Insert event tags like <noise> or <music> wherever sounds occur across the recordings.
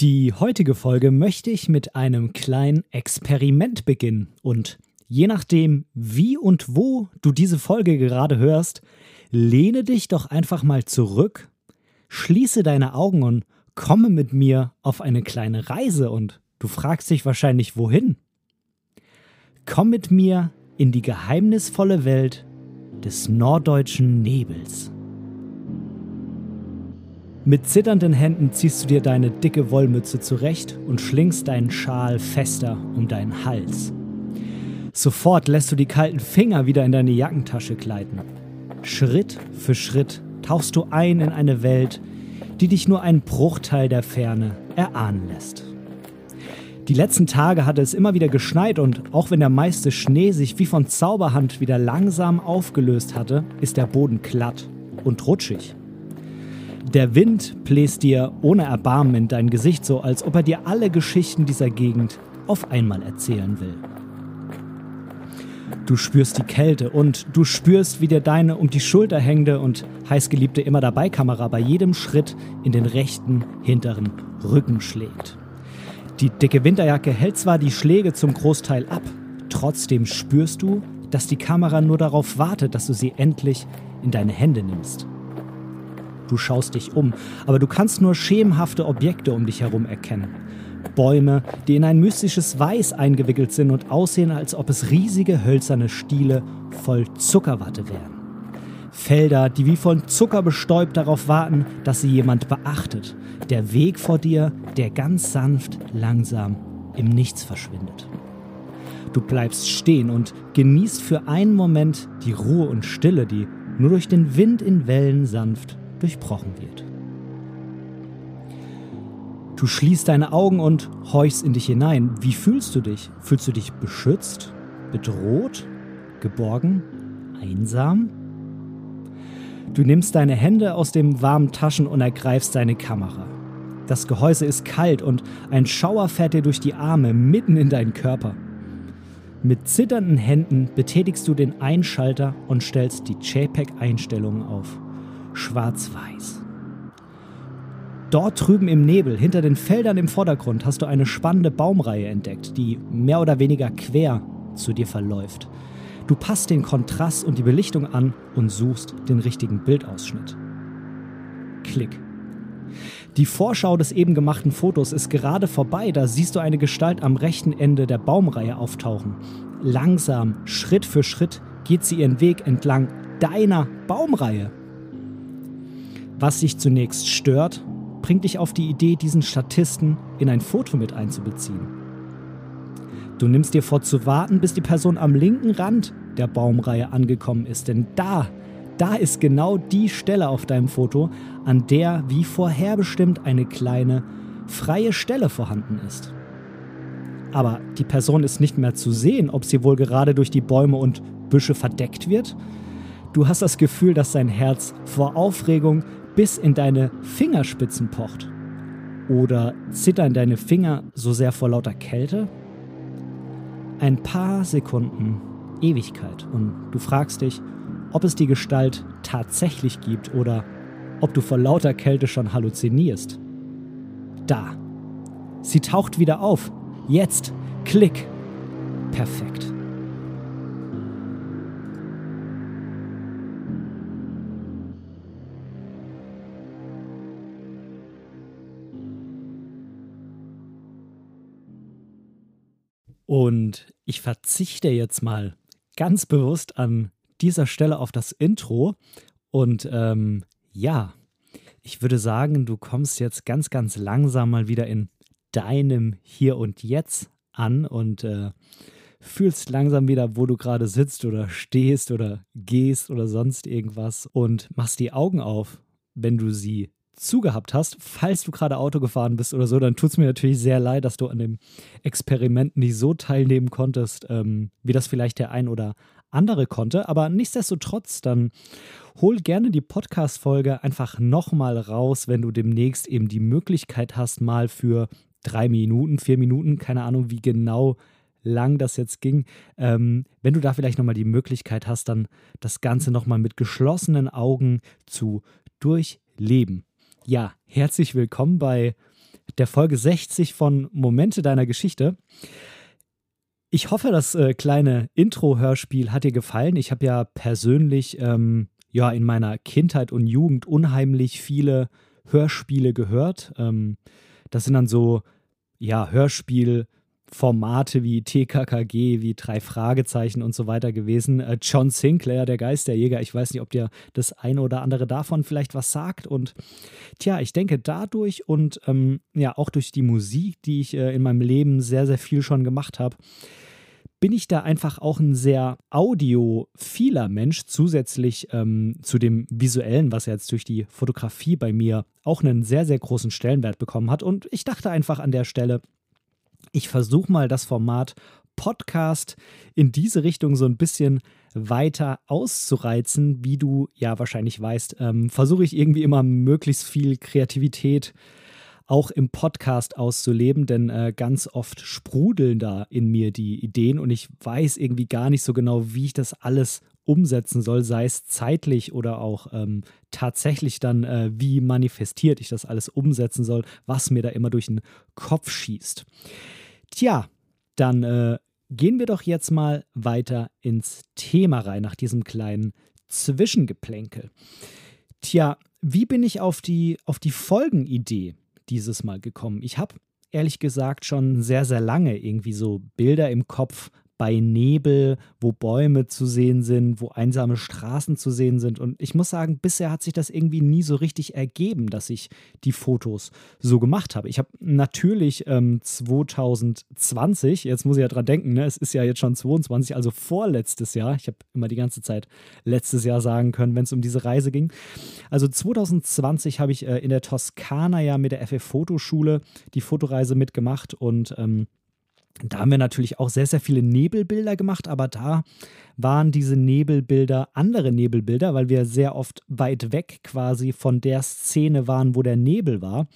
Die heutige Folge möchte ich mit einem kleinen Experiment beginnen und je nachdem, wie und wo du diese Folge gerade hörst, lehne dich doch einfach mal zurück, schließe deine Augen und komme mit mir auf eine kleine Reise und du fragst dich wahrscheinlich wohin. Komm mit mir in die geheimnisvolle Welt des norddeutschen Nebels. Mit zitternden Händen ziehst du dir deine dicke Wollmütze zurecht und schlingst deinen Schal fester um deinen Hals. Sofort lässt du die kalten Finger wieder in deine Jackentasche gleiten. Schritt für Schritt tauchst du ein in eine Welt, die dich nur einen Bruchteil der Ferne erahnen lässt. Die letzten Tage hatte es immer wieder geschneit und auch wenn der meiste Schnee sich wie von Zauberhand wieder langsam aufgelöst hatte, ist der Boden glatt und rutschig. Der Wind bläst dir ohne Erbarmen in dein Gesicht so, als ob er dir alle Geschichten dieser Gegend auf einmal erzählen will. Du spürst die Kälte und du spürst, wie dir deine um die Schulter hängende und heißgeliebte immer dabei Kamera bei jedem Schritt in den rechten hinteren Rücken schlägt. Die dicke Winterjacke hält zwar die Schläge zum Großteil ab, trotzdem spürst du, dass die Kamera nur darauf wartet, dass du sie endlich in deine Hände nimmst. Du schaust dich um, aber du kannst nur schemenhafte Objekte um dich herum erkennen. Bäume, die in ein mystisches Weiß eingewickelt sind und aussehen, als ob es riesige hölzerne Stiele voll Zuckerwatte wären. Felder, die wie von Zucker bestäubt darauf warten, dass sie jemand beachtet. Der Weg vor dir, der ganz sanft, langsam im Nichts verschwindet. Du bleibst stehen und genießt für einen Moment die Ruhe und Stille, die nur durch den Wind in Wellen sanft durchbrochen wird. Du schließt deine Augen und horchst in dich hinein. Wie fühlst du dich? Fühlst du dich beschützt, bedroht, geborgen, einsam? Du nimmst deine Hände aus den warmen Taschen und ergreifst deine Kamera. Das Gehäuse ist kalt und ein Schauer fährt dir durch die Arme mitten in deinen Körper. Mit zitternden Händen betätigst du den Einschalter und stellst die JPEG-Einstellungen auf. Schwarz-Weiß. Dort drüben im Nebel, hinter den Feldern im Vordergrund, hast du eine spannende Baumreihe entdeckt, die mehr oder weniger quer zu dir verläuft. Du passt den Kontrast und die Belichtung an und suchst den richtigen Bildausschnitt. Klick. Die Vorschau des eben gemachten Fotos ist gerade vorbei, da siehst du eine Gestalt am rechten Ende der Baumreihe auftauchen. Langsam, Schritt für Schritt geht sie ihren Weg entlang deiner Baumreihe. Was dich zunächst stört, bringt dich auf die Idee, diesen Statisten in ein Foto mit einzubeziehen. Du nimmst dir vor zu warten, bis die Person am linken Rand der Baumreihe angekommen ist, denn da, da ist genau die Stelle auf deinem Foto, an der wie vorherbestimmt eine kleine freie Stelle vorhanden ist. Aber die Person ist nicht mehr zu sehen, ob sie wohl gerade durch die Bäume und Büsche verdeckt wird. Du hast das Gefühl, dass dein Herz vor Aufregung bis in deine Fingerspitzen pocht. Oder zittern deine Finger so sehr vor lauter Kälte? ein paar Sekunden Ewigkeit und du fragst dich, ob es die Gestalt tatsächlich gibt oder ob du vor lauter Kälte schon halluzinierst. Da. Sie taucht wieder auf. Jetzt. Klick. Perfekt. Und ich verzichte jetzt mal ganz bewusst an dieser Stelle auf das Intro. Und ähm, ja, ich würde sagen, du kommst jetzt ganz, ganz langsam mal wieder in deinem Hier und Jetzt an und äh, fühlst langsam wieder, wo du gerade sitzt oder stehst oder gehst oder sonst irgendwas und machst die Augen auf, wenn du sie zugehabt hast. Falls du gerade Auto gefahren bist oder so, dann tut es mir natürlich sehr leid, dass du an dem Experiment nicht so teilnehmen konntest, ähm, wie das vielleicht der ein oder andere konnte. Aber nichtsdestotrotz, dann hol gerne die Podcast-Folge einfach nochmal raus, wenn du demnächst eben die Möglichkeit hast, mal für drei Minuten, vier Minuten, keine Ahnung, wie genau lang das jetzt ging. Ähm, wenn du da vielleicht nochmal die Möglichkeit hast, dann das Ganze nochmal mit geschlossenen Augen zu durchleben. Ja, herzlich willkommen bei der Folge 60 von Momente deiner Geschichte. Ich hoffe, das äh, kleine Intro-Hörspiel hat dir gefallen. Ich habe ja persönlich ähm, ja in meiner Kindheit und Jugend unheimlich viele Hörspiele gehört. Ähm, das sind dann so ja Hörspiel Formate wie TKKG, wie drei Fragezeichen und so weiter gewesen. Äh, John Sinclair, der Geisterjäger, ich weiß nicht, ob dir das eine oder andere davon vielleicht was sagt. Und tja, ich denke dadurch und ähm, ja auch durch die Musik, die ich äh, in meinem Leben sehr, sehr viel schon gemacht habe, bin ich da einfach auch ein sehr audiophiler Mensch, zusätzlich ähm, zu dem visuellen, was jetzt durch die Fotografie bei mir auch einen sehr, sehr großen Stellenwert bekommen hat. Und ich dachte einfach an der Stelle, ich versuche mal das Format Podcast in diese Richtung so ein bisschen weiter auszureizen. Wie du ja wahrscheinlich weißt, ähm, versuche ich irgendwie immer möglichst viel Kreativität auch im Podcast auszuleben, denn äh, ganz oft sprudeln da in mir die Ideen und ich weiß irgendwie gar nicht so genau, wie ich das alles umsetzen soll, sei es zeitlich oder auch ähm, tatsächlich dann, äh, wie manifestiert ich das alles umsetzen soll, was mir da immer durch den Kopf schießt. Tja, dann äh, gehen wir doch jetzt mal weiter ins Thema rein, nach diesem kleinen Zwischengeplänkel. Tja, wie bin ich auf die, auf die Folgenidee dieses Mal gekommen? Ich habe ehrlich gesagt schon sehr, sehr lange irgendwie so Bilder im Kopf, bei Nebel, wo Bäume zu sehen sind, wo einsame Straßen zu sehen sind. Und ich muss sagen, bisher hat sich das irgendwie nie so richtig ergeben, dass ich die Fotos so gemacht habe. Ich habe natürlich ähm, 2020, jetzt muss ich ja dran denken, ne, es ist ja jetzt schon 22, also vorletztes Jahr. Ich habe immer die ganze Zeit letztes Jahr sagen können, wenn es um diese Reise ging. Also 2020 habe ich äh, in der Toskana ja mit der FF Fotoschule die Fotoreise mitgemacht und ähm, da haben wir natürlich auch sehr, sehr viele Nebelbilder gemacht, aber da waren diese Nebelbilder andere Nebelbilder, weil wir sehr oft weit weg quasi von der Szene waren, wo der Nebel war.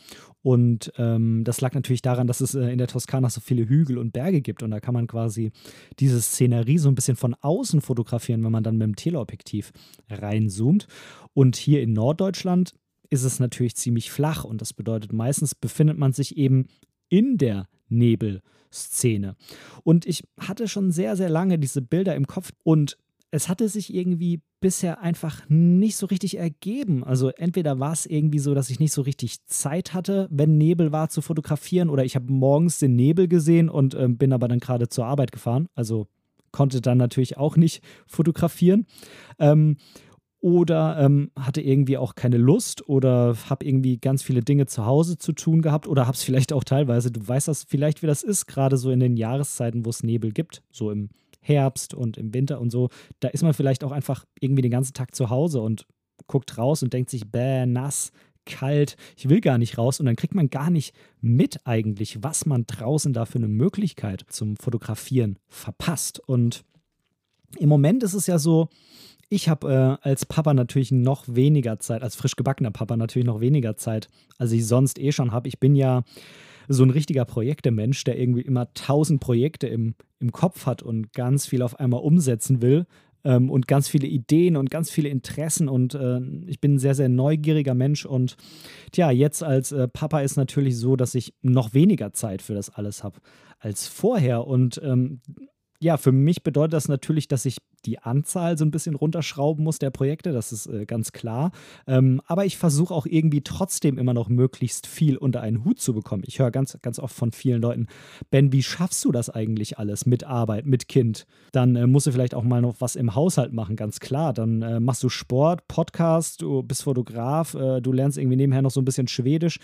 Und ähm, das lag natürlich daran, dass es äh, in der Toskana so viele Hügel und Berge gibt. Und da kann man quasi diese Szenerie so ein bisschen von außen fotografieren, wenn man dann mit dem Teleobjektiv reinzoomt. Und hier in Norddeutschland ist es natürlich ziemlich flach. Und das bedeutet, meistens befindet man sich eben in der Nebel. Szene. Und ich hatte schon sehr, sehr lange diese Bilder im Kopf und es hatte sich irgendwie bisher einfach nicht so richtig ergeben. Also entweder war es irgendwie so, dass ich nicht so richtig Zeit hatte, wenn Nebel war zu fotografieren, oder ich habe morgens den Nebel gesehen und äh, bin aber dann gerade zur Arbeit gefahren. Also konnte dann natürlich auch nicht fotografieren. Ähm, oder ähm, hatte irgendwie auch keine Lust oder habe irgendwie ganz viele Dinge zu Hause zu tun gehabt oder habe es vielleicht auch teilweise, du weißt das vielleicht, wie das ist, gerade so in den Jahreszeiten, wo es Nebel gibt, so im Herbst und im Winter und so, da ist man vielleicht auch einfach irgendwie den ganzen Tag zu Hause und guckt raus und denkt sich, bäh, nass, kalt, ich will gar nicht raus und dann kriegt man gar nicht mit eigentlich, was man draußen da für eine Möglichkeit zum Fotografieren verpasst. Und im Moment ist es ja so, ich habe äh, als Papa natürlich noch weniger Zeit, als frisch gebackener Papa natürlich noch weniger Zeit, als ich sonst eh schon habe. Ich bin ja so ein richtiger Projektemensch, der irgendwie immer tausend Projekte im, im Kopf hat und ganz viel auf einmal umsetzen will ähm, und ganz viele Ideen und ganz viele Interessen und äh, ich bin ein sehr, sehr neugieriger Mensch und tja, jetzt als äh, Papa ist natürlich so, dass ich noch weniger Zeit für das alles habe als vorher und ähm, ja, für mich bedeutet das natürlich, dass ich die Anzahl so ein bisschen runterschrauben muss der Projekte, das ist äh, ganz klar. Ähm, aber ich versuche auch irgendwie trotzdem immer noch möglichst viel unter einen Hut zu bekommen. Ich höre ganz, ganz oft von vielen Leuten, Ben, wie schaffst du das eigentlich alles mit Arbeit, mit Kind? Dann äh, musst du vielleicht auch mal noch was im Haushalt machen, ganz klar. Dann äh, machst du Sport, Podcast, du bist Fotograf, äh, du lernst irgendwie nebenher noch so ein bisschen Schwedisch.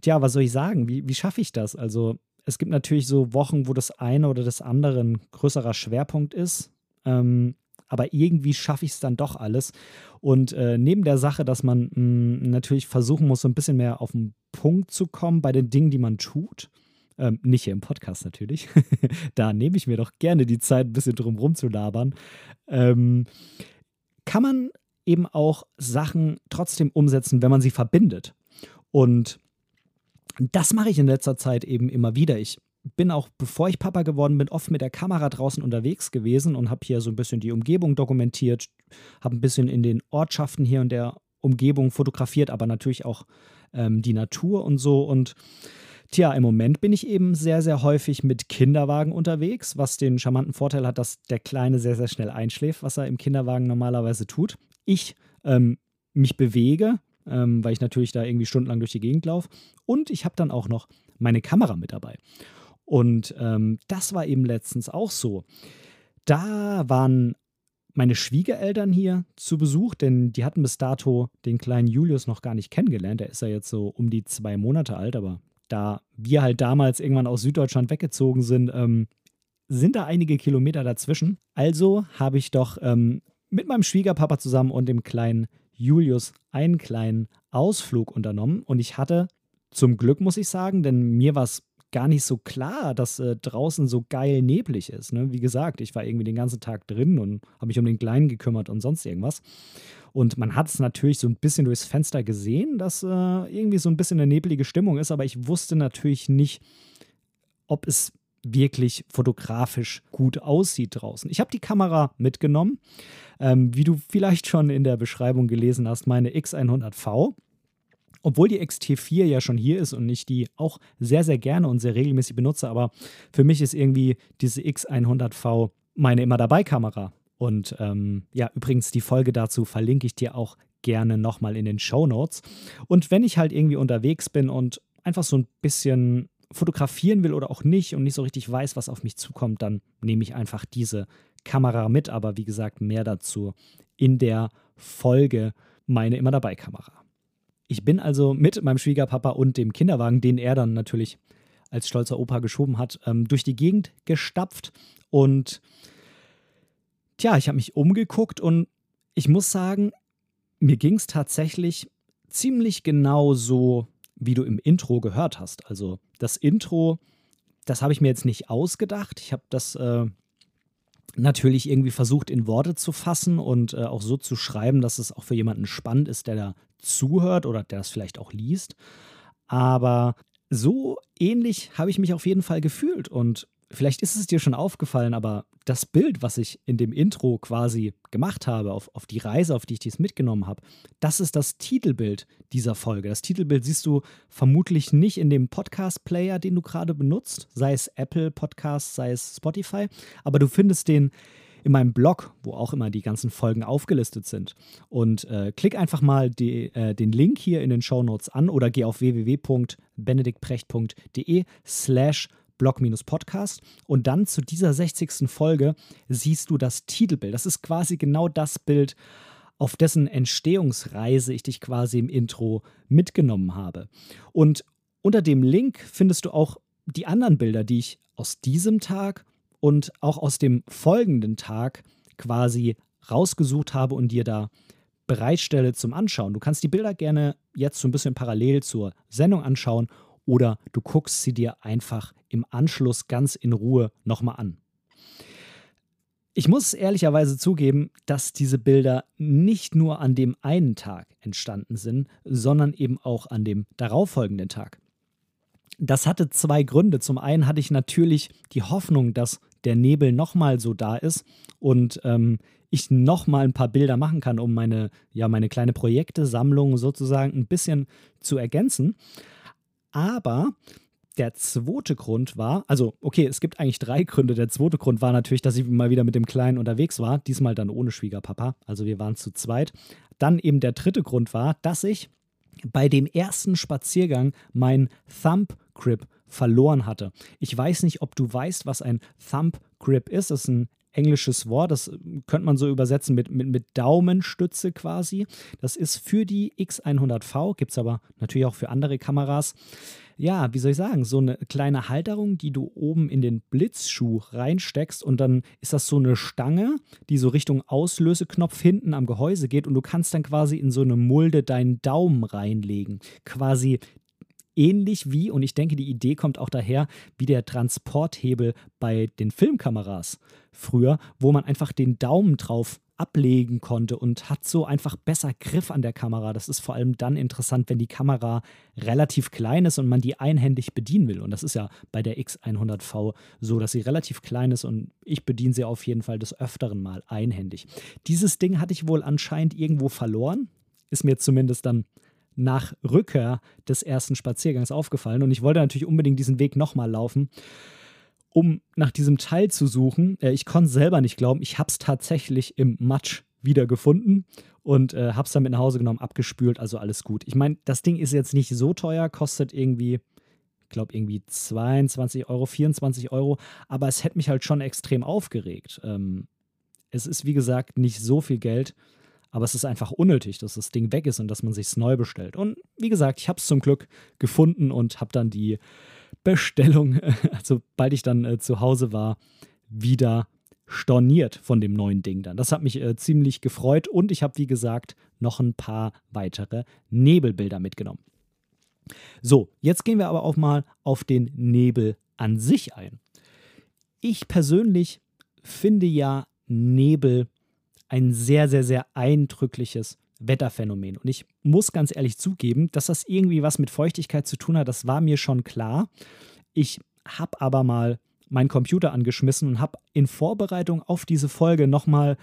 Tja, was soll ich sagen? Wie, wie schaffe ich das? Also es gibt natürlich so Wochen, wo das eine oder das andere ein größerer Schwerpunkt ist. Ähm, aber irgendwie schaffe ich es dann doch alles. Und äh, neben der Sache, dass man mh, hm, natürlich versuchen muss, so ein bisschen mehr auf den Punkt zu kommen bei den Dingen, die man tut. Ähm, nicht hier im Podcast natürlich. <laughs> da nehme ich mir doch gerne die Zeit, ein bisschen drum rum zu labern. Ähm, kann man eben auch Sachen trotzdem umsetzen, wenn man sie verbindet. Und das mache ich in letzter Zeit eben immer wieder. Ich bin auch, bevor ich Papa geworden bin, oft mit der Kamera draußen unterwegs gewesen und habe hier so ein bisschen die Umgebung dokumentiert, habe ein bisschen in den Ortschaften hier und der Umgebung fotografiert, aber natürlich auch ähm, die Natur und so. Und Tja, im Moment bin ich eben sehr, sehr häufig mit Kinderwagen unterwegs, was den charmanten Vorteil hat, dass der Kleine sehr, sehr schnell einschläft, was er im Kinderwagen normalerweise tut. Ich ähm, mich bewege, ähm, weil ich natürlich da irgendwie stundenlang durch die Gegend laufe. Und ich habe dann auch noch meine Kamera mit dabei. Und ähm, das war eben letztens auch so. Da waren meine Schwiegereltern hier zu Besuch, denn die hatten bis dato den kleinen Julius noch gar nicht kennengelernt. Der ist ja jetzt so um die zwei Monate alt, aber da wir halt damals irgendwann aus Süddeutschland weggezogen sind, ähm, sind da einige Kilometer dazwischen. Also habe ich doch ähm, mit meinem Schwiegerpapa zusammen und dem kleinen Julius einen kleinen Ausflug unternommen. Und ich hatte zum Glück, muss ich sagen, denn mir war es gar nicht so klar, dass äh, draußen so geil neblig ist. Ne? Wie gesagt, ich war irgendwie den ganzen Tag drin und habe mich um den Kleinen gekümmert und sonst irgendwas. Und man hat es natürlich so ein bisschen durchs Fenster gesehen, dass äh, irgendwie so ein bisschen eine neblige Stimmung ist, aber ich wusste natürlich nicht, ob es wirklich fotografisch gut aussieht draußen. Ich habe die Kamera mitgenommen, ähm, wie du vielleicht schon in der Beschreibung gelesen hast, meine X100V. Obwohl die XT4 ja schon hier ist und ich die auch sehr, sehr gerne und sehr regelmäßig benutze, aber für mich ist irgendwie diese X100V meine immer dabei Kamera. Und ähm, ja, übrigens, die Folge dazu verlinke ich dir auch gerne nochmal in den Show Notes. Und wenn ich halt irgendwie unterwegs bin und einfach so ein bisschen fotografieren will oder auch nicht und nicht so richtig weiß, was auf mich zukommt, dann nehme ich einfach diese Kamera mit. Aber wie gesagt, mehr dazu in der Folge meine immer dabei Kamera. Ich bin also mit meinem Schwiegerpapa und dem Kinderwagen, den er dann natürlich als stolzer Opa geschoben hat, ähm, durch die Gegend gestapft. Und tja, ich habe mich umgeguckt und ich muss sagen, mir ging es tatsächlich ziemlich genau so, wie du im Intro gehört hast. Also das Intro, das habe ich mir jetzt nicht ausgedacht. Ich habe das äh, natürlich irgendwie versucht in Worte zu fassen und äh, auch so zu schreiben, dass es auch für jemanden spannend ist, der da zuhört oder der es vielleicht auch liest. Aber so ähnlich habe ich mich auf jeden Fall gefühlt und vielleicht ist es dir schon aufgefallen, aber das Bild, was ich in dem Intro quasi gemacht habe, auf, auf die Reise, auf die ich dies mitgenommen habe, das ist das Titelbild dieser Folge. Das Titelbild siehst du vermutlich nicht in dem Podcast-Player, den du gerade benutzt, sei es Apple Podcast, sei es Spotify, aber du findest den in meinem Blog, wo auch immer die ganzen Folgen aufgelistet sind. Und äh, klick einfach mal die, äh, den Link hier in den Show Notes an oder geh auf www.benediktprecht.de slash Blog-Podcast und dann zu dieser 60. Folge siehst du das Titelbild. Das ist quasi genau das Bild, auf dessen Entstehungsreise ich dich quasi im Intro mitgenommen habe. Und unter dem Link findest du auch die anderen Bilder, die ich aus diesem Tag und auch aus dem folgenden Tag quasi rausgesucht habe und dir da bereitstelle zum Anschauen. Du kannst die Bilder gerne jetzt so ein bisschen parallel zur Sendung anschauen oder du guckst sie dir einfach im Anschluss ganz in Ruhe nochmal an. Ich muss ehrlicherweise zugeben, dass diese Bilder nicht nur an dem einen Tag entstanden sind, sondern eben auch an dem darauffolgenden Tag. Das hatte zwei Gründe. Zum einen hatte ich natürlich die Hoffnung, dass der Nebel nochmal so da ist und ähm, ich nochmal ein paar Bilder machen kann, um meine, ja, meine kleine Projektesammlung sozusagen ein bisschen zu ergänzen. Aber der zweite Grund war, also okay, es gibt eigentlich drei Gründe. Der zweite Grund war natürlich, dass ich mal wieder mit dem Kleinen unterwegs war, diesmal dann ohne Schwiegerpapa, also wir waren zu zweit. Dann eben der dritte Grund war, dass ich bei dem ersten Spaziergang mein Thumb Grip verloren hatte. Ich weiß nicht, ob du weißt, was ein Thumb Grip ist. Das ist ein englisches Wort, das könnte man so übersetzen mit, mit, mit Daumenstütze quasi. Das ist für die X100V, gibt es aber natürlich auch für andere Kameras. Ja, wie soll ich sagen, so eine kleine Halterung, die du oben in den Blitzschuh reinsteckst und dann ist das so eine Stange, die so Richtung Auslöseknopf hinten am Gehäuse geht und du kannst dann quasi in so eine Mulde deinen Daumen reinlegen. Quasi ähnlich wie, und ich denke, die Idee kommt auch daher, wie der Transporthebel bei den Filmkameras früher, wo man einfach den Daumen drauf ablegen konnte und hat so einfach besser Griff an der Kamera. Das ist vor allem dann interessant, wenn die Kamera relativ klein ist und man die einhändig bedienen will. Und das ist ja bei der X100V so, dass sie relativ klein ist und ich bediene sie auf jeden Fall des Öfteren mal einhändig. Dieses Ding hatte ich wohl anscheinend irgendwo verloren. Ist mir zumindest dann nach Rückkehr des ersten Spaziergangs aufgefallen und ich wollte natürlich unbedingt diesen Weg nochmal laufen, um nach diesem Teil zu suchen. Äh, ich konnte selber nicht glauben, ich habe es tatsächlich im Matsch wiedergefunden und äh, habe es dann mit nach Hause genommen, abgespült, also alles gut. Ich meine, das Ding ist jetzt nicht so teuer, kostet irgendwie, ich glaube, irgendwie 22 Euro, 24 Euro, aber es hätte mich halt schon extrem aufgeregt. Ähm, es ist, wie gesagt, nicht so viel Geld, aber es ist einfach unnötig, dass das Ding weg ist und dass man sich neu bestellt. Und wie gesagt, ich habe es zum Glück gefunden und habe dann die Bestellung, <laughs> also ich dann äh, zu Hause war, wieder storniert von dem neuen Ding dann. Das hat mich äh, ziemlich gefreut und ich habe, wie gesagt, noch ein paar weitere Nebelbilder mitgenommen. So, jetzt gehen wir aber auch mal auf den Nebel an sich ein. Ich persönlich finde ja Nebel ein sehr, sehr, sehr eindrückliches Wetterphänomen. Und ich muss ganz ehrlich zugeben, dass das irgendwie was mit Feuchtigkeit zu tun hat, das war mir schon klar. Ich habe aber mal meinen Computer angeschmissen und habe in Vorbereitung auf diese Folge nochmal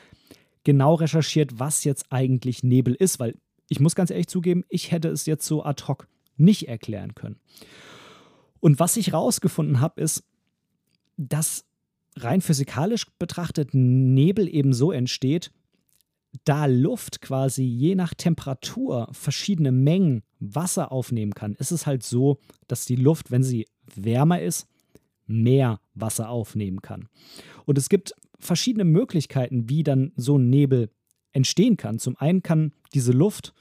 genau recherchiert, was jetzt eigentlich Nebel ist, weil ich muss ganz ehrlich zugeben, ich hätte es jetzt so ad hoc nicht erklären können. Und was ich rausgefunden habe, ist, dass rein physikalisch betrachtet Nebel eben so entsteht, da Luft quasi je nach Temperatur verschiedene Mengen Wasser aufnehmen kann, ist es halt so, dass die Luft, wenn sie wärmer ist, mehr Wasser aufnehmen kann. Und es gibt verschiedene Möglichkeiten, wie dann so ein Nebel entstehen kann. Zum einen kann diese Luft,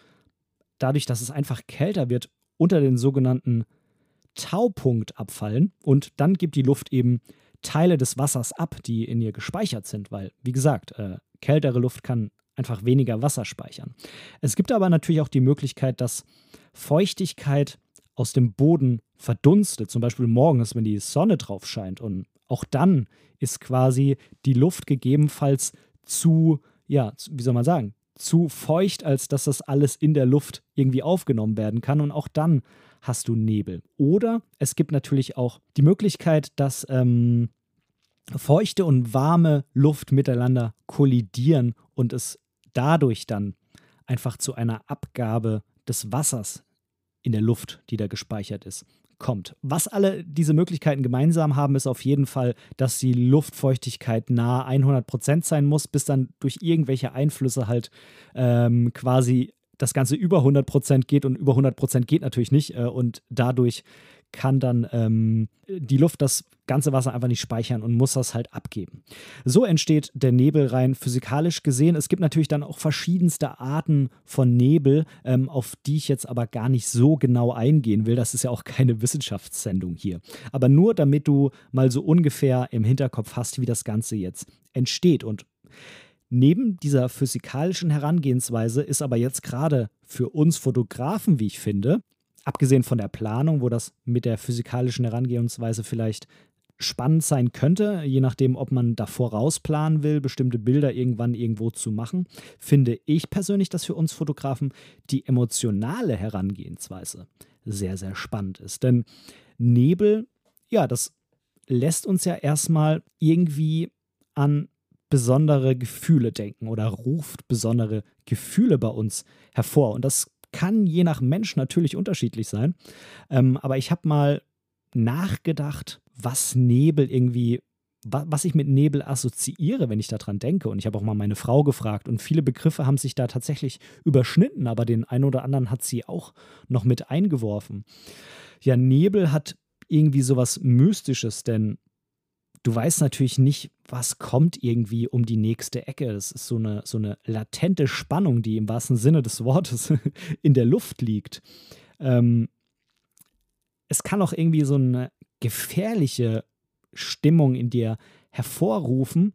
dadurch, dass es einfach kälter wird, unter den sogenannten Taupunkt abfallen und dann gibt die Luft eben Teile des Wassers ab, die in ihr gespeichert sind, weil, wie gesagt, äh, kältere Luft kann einfach weniger Wasser speichern. Es gibt aber natürlich auch die Möglichkeit, dass Feuchtigkeit aus dem Boden verdunstet, zum Beispiel morgens, wenn die Sonne drauf scheint. Und auch dann ist quasi die Luft gegebenenfalls zu, ja, wie soll man sagen, zu feucht, als dass das alles in der Luft irgendwie aufgenommen werden kann. Und auch dann hast du Nebel. Oder es gibt natürlich auch die Möglichkeit, dass ähm, feuchte und warme Luft miteinander kollidieren und es dadurch dann einfach zu einer Abgabe des Wassers in der Luft, die da gespeichert ist, kommt. Was alle diese Möglichkeiten gemeinsam haben, ist auf jeden Fall, dass die Luftfeuchtigkeit nahe 100% sein muss, bis dann durch irgendwelche Einflüsse halt ähm, quasi das Ganze über 100% geht und über 100% geht natürlich nicht äh, und dadurch kann dann ähm, die Luft das ganze Wasser einfach nicht speichern und muss das halt abgeben. So entsteht der Nebel rein physikalisch gesehen. Es gibt natürlich dann auch verschiedenste Arten von Nebel, ähm, auf die ich jetzt aber gar nicht so genau eingehen will. Das ist ja auch keine <laughs> Wissenschaftssendung hier. Aber nur damit du mal so ungefähr im Hinterkopf hast, wie das Ganze jetzt entsteht. Und Neben dieser physikalischen Herangehensweise ist aber jetzt gerade für uns Fotografen, wie ich finde, abgesehen von der Planung, wo das mit der physikalischen Herangehensweise vielleicht spannend sein könnte, je nachdem, ob man davor rausplanen will, bestimmte Bilder irgendwann irgendwo zu machen, finde ich persönlich, dass für uns Fotografen die emotionale Herangehensweise sehr, sehr spannend ist. Denn Nebel, ja, das lässt uns ja erstmal irgendwie an besondere Gefühle denken oder ruft besondere Gefühle bei uns hervor. Und das kann je nach Mensch natürlich unterschiedlich sein. Ähm, aber ich habe mal nachgedacht, was Nebel irgendwie, wa was ich mit Nebel assoziiere, wenn ich daran denke. Und ich habe auch mal meine Frau gefragt und viele Begriffe haben sich da tatsächlich überschnitten, aber den einen oder anderen hat sie auch noch mit eingeworfen. Ja, Nebel hat irgendwie sowas Mystisches, denn du weißt natürlich nicht, was kommt irgendwie um die nächste Ecke. Das ist so eine, so eine latente Spannung, die im wahrsten Sinne des Wortes <laughs> in der Luft liegt. Ähm, es kann auch irgendwie so eine gefährliche Stimmung in dir hervorrufen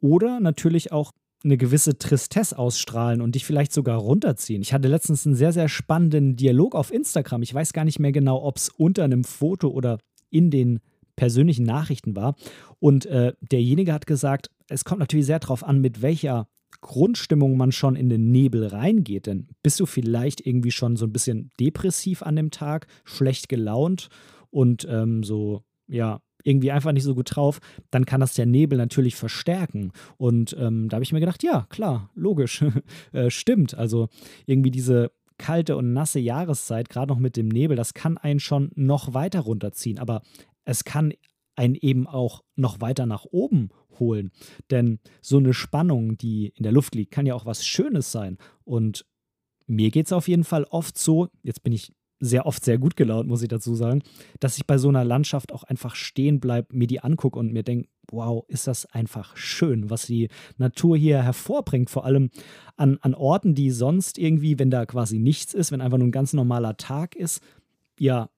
oder natürlich auch eine gewisse Tristesse ausstrahlen und dich vielleicht sogar runterziehen. Ich hatte letztens einen sehr, sehr spannenden Dialog auf Instagram. Ich weiß gar nicht mehr genau, ob es unter einem Foto oder in den persönlichen Nachrichten war. Und äh, derjenige hat gesagt, es kommt natürlich sehr darauf an, mit welcher Grundstimmung man schon in den Nebel reingeht. Denn bist du vielleicht irgendwie schon so ein bisschen depressiv an dem Tag, schlecht gelaunt und ähm, so, ja, irgendwie einfach nicht so gut drauf, dann kann das der Nebel natürlich verstärken. Und ähm, da habe ich mir gedacht, ja, klar, logisch, <laughs> äh, stimmt. Also irgendwie diese kalte und nasse Jahreszeit, gerade noch mit dem Nebel, das kann einen schon noch weiter runterziehen. Aber es kann einen eben auch noch weiter nach oben holen. Denn so eine Spannung, die in der Luft liegt, kann ja auch was Schönes sein. Und mir geht es auf jeden Fall oft so, jetzt bin ich sehr oft sehr gut gelaunt, muss ich dazu sagen, dass ich bei so einer Landschaft auch einfach stehen bleibe, mir die angucke und mir denke, wow, ist das einfach schön, was die Natur hier hervorbringt, vor allem an, an Orten, die sonst irgendwie, wenn da quasi nichts ist, wenn einfach nur ein ganz normaler Tag ist, ja,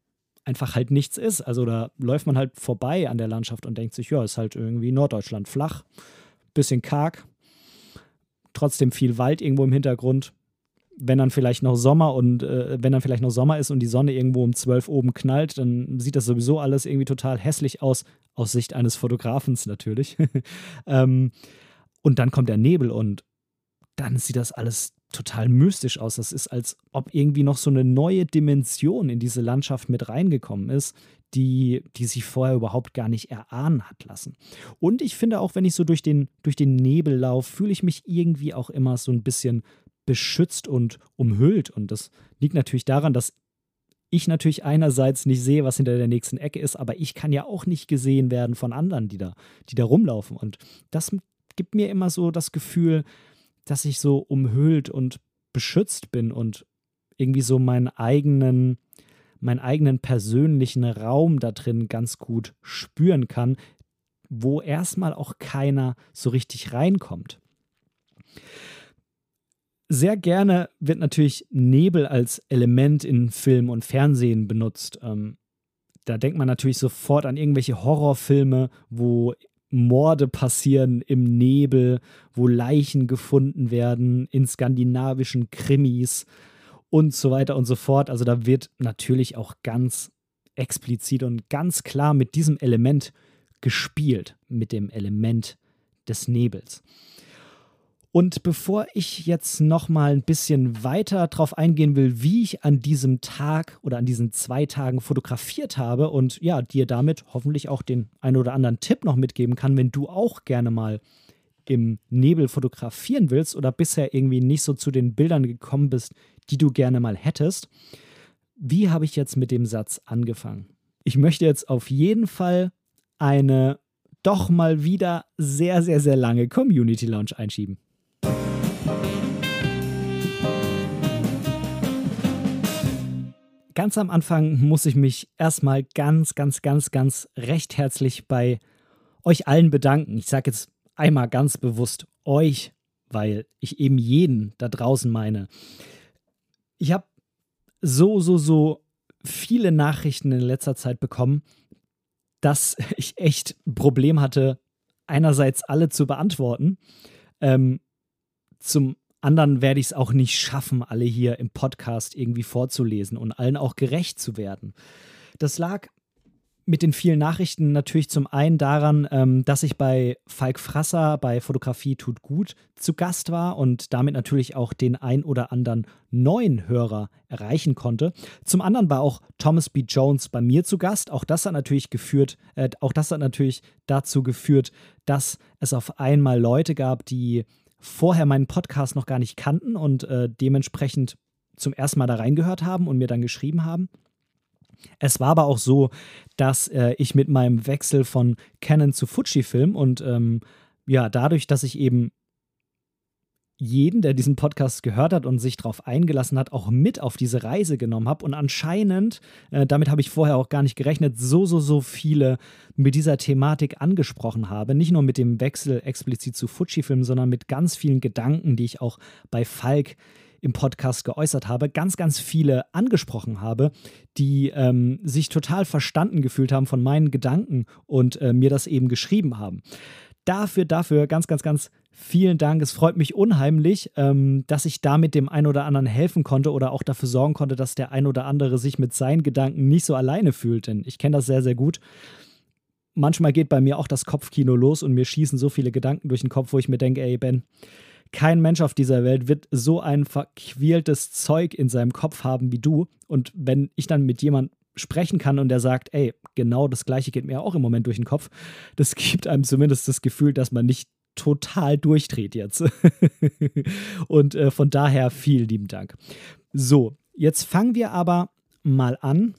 einfach halt nichts ist. Also da läuft man halt vorbei an der Landschaft und denkt sich, ja, ist halt irgendwie Norddeutschland flach, bisschen karg, trotzdem viel Wald irgendwo im Hintergrund wenn dann vielleicht noch Sommer und äh, wenn dann vielleicht noch Sommer ist und die Sonne irgendwo um 12 oben knallt, dann sieht das sowieso alles irgendwie total hässlich aus, aus Sicht eines Fotografens natürlich. <laughs> ähm, und dann kommt der Nebel und dann sieht das alles total mystisch aus. Das ist, als ob irgendwie noch so eine neue Dimension in diese Landschaft mit reingekommen ist, die, die sich vorher überhaupt gar nicht erahnen hat lassen. Und ich finde auch, wenn ich so durch den, durch den Nebel laufe, fühle ich mich irgendwie auch immer so ein bisschen beschützt und umhüllt. Und das liegt natürlich daran, dass ich natürlich einerseits nicht sehe, was hinter der nächsten Ecke ist, aber ich kann ja auch nicht gesehen werden von anderen, die da, die da rumlaufen. Und das gibt mir immer so das Gefühl, dass ich so umhüllt und beschützt bin und irgendwie so meinen eigenen, meinen eigenen persönlichen Raum da drin ganz gut spüren kann, wo erstmal auch keiner so richtig reinkommt. Sehr gerne wird natürlich Nebel als Element in Film und Fernsehen benutzt. Ähm, da denkt man natürlich sofort an irgendwelche Horrorfilme, wo Morde passieren im Nebel, wo Leichen gefunden werden, in skandinavischen Krimis und so weiter und so fort. Also da wird natürlich auch ganz explizit und ganz klar mit diesem Element gespielt, mit dem Element des Nebels. Und bevor ich jetzt noch mal ein bisschen weiter darauf eingehen will, wie ich an diesem Tag oder an diesen zwei Tagen fotografiert habe und ja, dir damit hoffentlich auch den ein oder anderen Tipp noch mitgeben kann, wenn du auch gerne mal im Nebel fotografieren willst oder bisher irgendwie nicht so zu den Bildern gekommen bist, die du gerne mal hättest. Wie habe ich jetzt mit dem Satz angefangen? Ich möchte jetzt auf jeden Fall eine doch mal wieder sehr, sehr, sehr lange Community Lounge einschieben. Ganz am Anfang muss ich mich erstmal ganz, ganz, ganz, ganz recht herzlich bei euch allen bedanken. Ich sage jetzt einmal ganz bewusst euch, weil ich eben jeden da draußen meine. Ich habe so, so, so viele Nachrichten in letzter Zeit bekommen, dass <laughs> ich echt ein Problem hatte, einerseits alle zu beantworten. Ähm, zum anderen werde ich es auch nicht schaffen, alle hier im Podcast irgendwie vorzulesen und allen auch gerecht zu werden. Das lag mit den vielen Nachrichten natürlich zum einen daran, ähm, dass ich bei Falk Frasser bei Fotografie tut gut zu Gast war und damit natürlich auch den ein oder anderen neuen Hörer erreichen konnte. Zum anderen war auch Thomas B. Jones bei mir zu Gast. Auch das hat natürlich geführt, äh, auch das hat natürlich dazu geführt, dass es auf einmal Leute gab, die vorher meinen Podcast noch gar nicht kannten und äh, dementsprechend zum ersten Mal da reingehört haben und mir dann geschrieben haben. Es war aber auch so, dass äh, ich mit meinem Wechsel von Canon zu Fujifilm und ähm, ja, dadurch, dass ich eben jeden, der diesen Podcast gehört hat und sich darauf eingelassen hat, auch mit auf diese Reise genommen habe. Und anscheinend, äh, damit habe ich vorher auch gar nicht gerechnet, so, so, so viele mit dieser Thematik angesprochen habe. Nicht nur mit dem Wechsel explizit zu Fujifilm, sondern mit ganz vielen Gedanken, die ich auch bei Falk im Podcast geäußert habe, ganz, ganz viele angesprochen habe, die ähm, sich total verstanden gefühlt haben von meinen Gedanken und äh, mir das eben geschrieben haben. Dafür, dafür ganz, ganz, ganz Vielen Dank. Es freut mich unheimlich, ähm, dass ich damit dem einen oder anderen helfen konnte oder auch dafür sorgen konnte, dass der ein oder andere sich mit seinen Gedanken nicht so alleine fühlt. Denn ich kenne das sehr, sehr gut. Manchmal geht bei mir auch das Kopfkino los und mir schießen so viele Gedanken durch den Kopf, wo ich mir denke, ey Ben, kein Mensch auf dieser Welt wird so ein verquältes Zeug in seinem Kopf haben wie du. Und wenn ich dann mit jemandem sprechen kann und der sagt, ey, genau das gleiche geht mir auch im Moment durch den Kopf, das <laughs> gibt einem zumindest das Gefühl, dass man nicht total durchdreht jetzt. <laughs> und äh, von daher vielen lieben Dank. So, jetzt fangen wir aber mal an.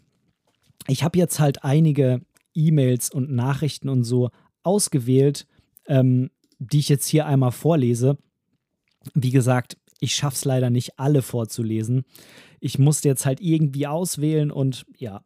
Ich habe jetzt halt einige E-Mails und Nachrichten und so ausgewählt, ähm, die ich jetzt hier einmal vorlese. Wie gesagt, ich schaffe es leider nicht, alle vorzulesen. Ich musste jetzt halt irgendwie auswählen und ja,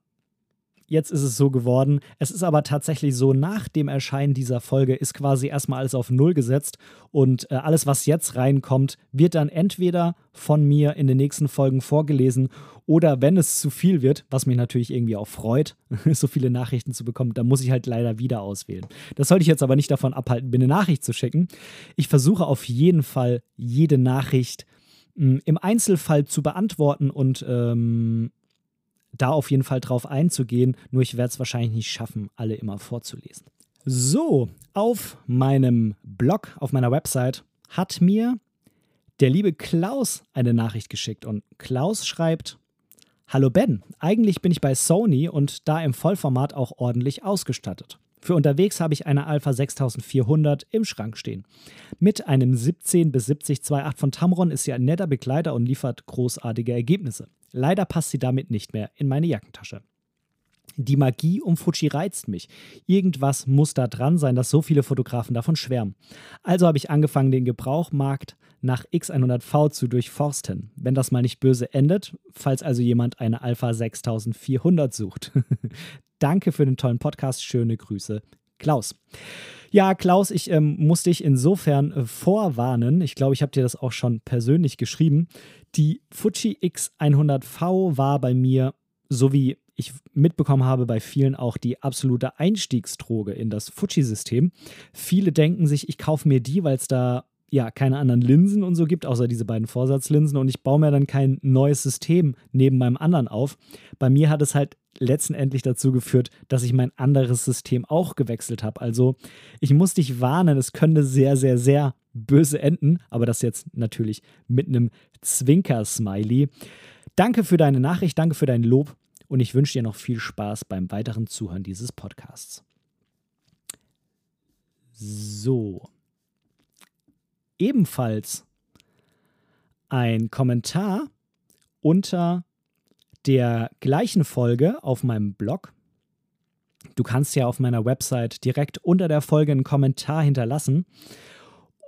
jetzt ist es so geworden. Es ist aber tatsächlich so, nach dem Erscheinen dieser Folge ist quasi erstmal alles auf Null gesetzt und äh, alles, was jetzt reinkommt, wird dann entweder von mir in den nächsten Folgen vorgelesen oder wenn es zu viel wird, was mich natürlich irgendwie auch freut, <laughs> so viele Nachrichten zu bekommen, dann muss ich halt leider wieder auswählen. Das sollte ich jetzt aber nicht davon abhalten, mir eine Nachricht zu schicken. Ich versuche auf jeden Fall jede Nachricht hm, im Einzelfall zu beantworten und ähm, da auf jeden Fall drauf einzugehen, nur ich werde es wahrscheinlich nicht schaffen, alle immer vorzulesen. So, auf meinem Blog, auf meiner Website hat mir der liebe Klaus eine Nachricht geschickt und Klaus schreibt, Hallo Ben, eigentlich bin ich bei Sony und da im Vollformat auch ordentlich ausgestattet. Für unterwegs habe ich eine Alpha 6400 im Schrank stehen. Mit einem 17 bis 70 2.8 von Tamron ist sie ein netter Begleiter und liefert großartige Ergebnisse. Leider passt sie damit nicht mehr in meine Jackentasche. Die Magie um Fuji reizt mich. Irgendwas muss da dran sein, dass so viele Fotografen davon schwärmen. Also habe ich angefangen, den Gebrauchmarkt nach X100V zu durchforsten. Wenn das mal nicht böse endet, falls also jemand eine Alpha 6400 sucht. <laughs> Danke für den tollen Podcast. Schöne Grüße, Klaus. Ja, Klaus, ich ähm, muss dich insofern äh, vorwarnen. Ich glaube, ich habe dir das auch schon persönlich geschrieben. Die Fuji X100V war bei mir, so wie ich mitbekommen habe, bei vielen auch die absolute Einstiegsdroge in das Fuji-System. Viele denken sich, ich kaufe mir die, weil es da ja keine anderen Linsen und so gibt, außer diese beiden Vorsatzlinsen und ich baue mir dann kein neues System neben meinem anderen auf. Bei mir hat es halt letztendlich dazu geführt, dass ich mein anderes System auch gewechselt habe. Also ich muss dich warnen, es könnte sehr, sehr, sehr böse enden, aber das jetzt natürlich mit einem Zwinker-Smiley. Danke für deine Nachricht, danke für dein Lob und ich wünsche dir noch viel Spaß beim weiteren Zuhören dieses Podcasts. So. Ebenfalls ein Kommentar unter der gleichen Folge auf meinem Blog. Du kannst ja auf meiner Website direkt unter der Folge einen Kommentar hinterlassen.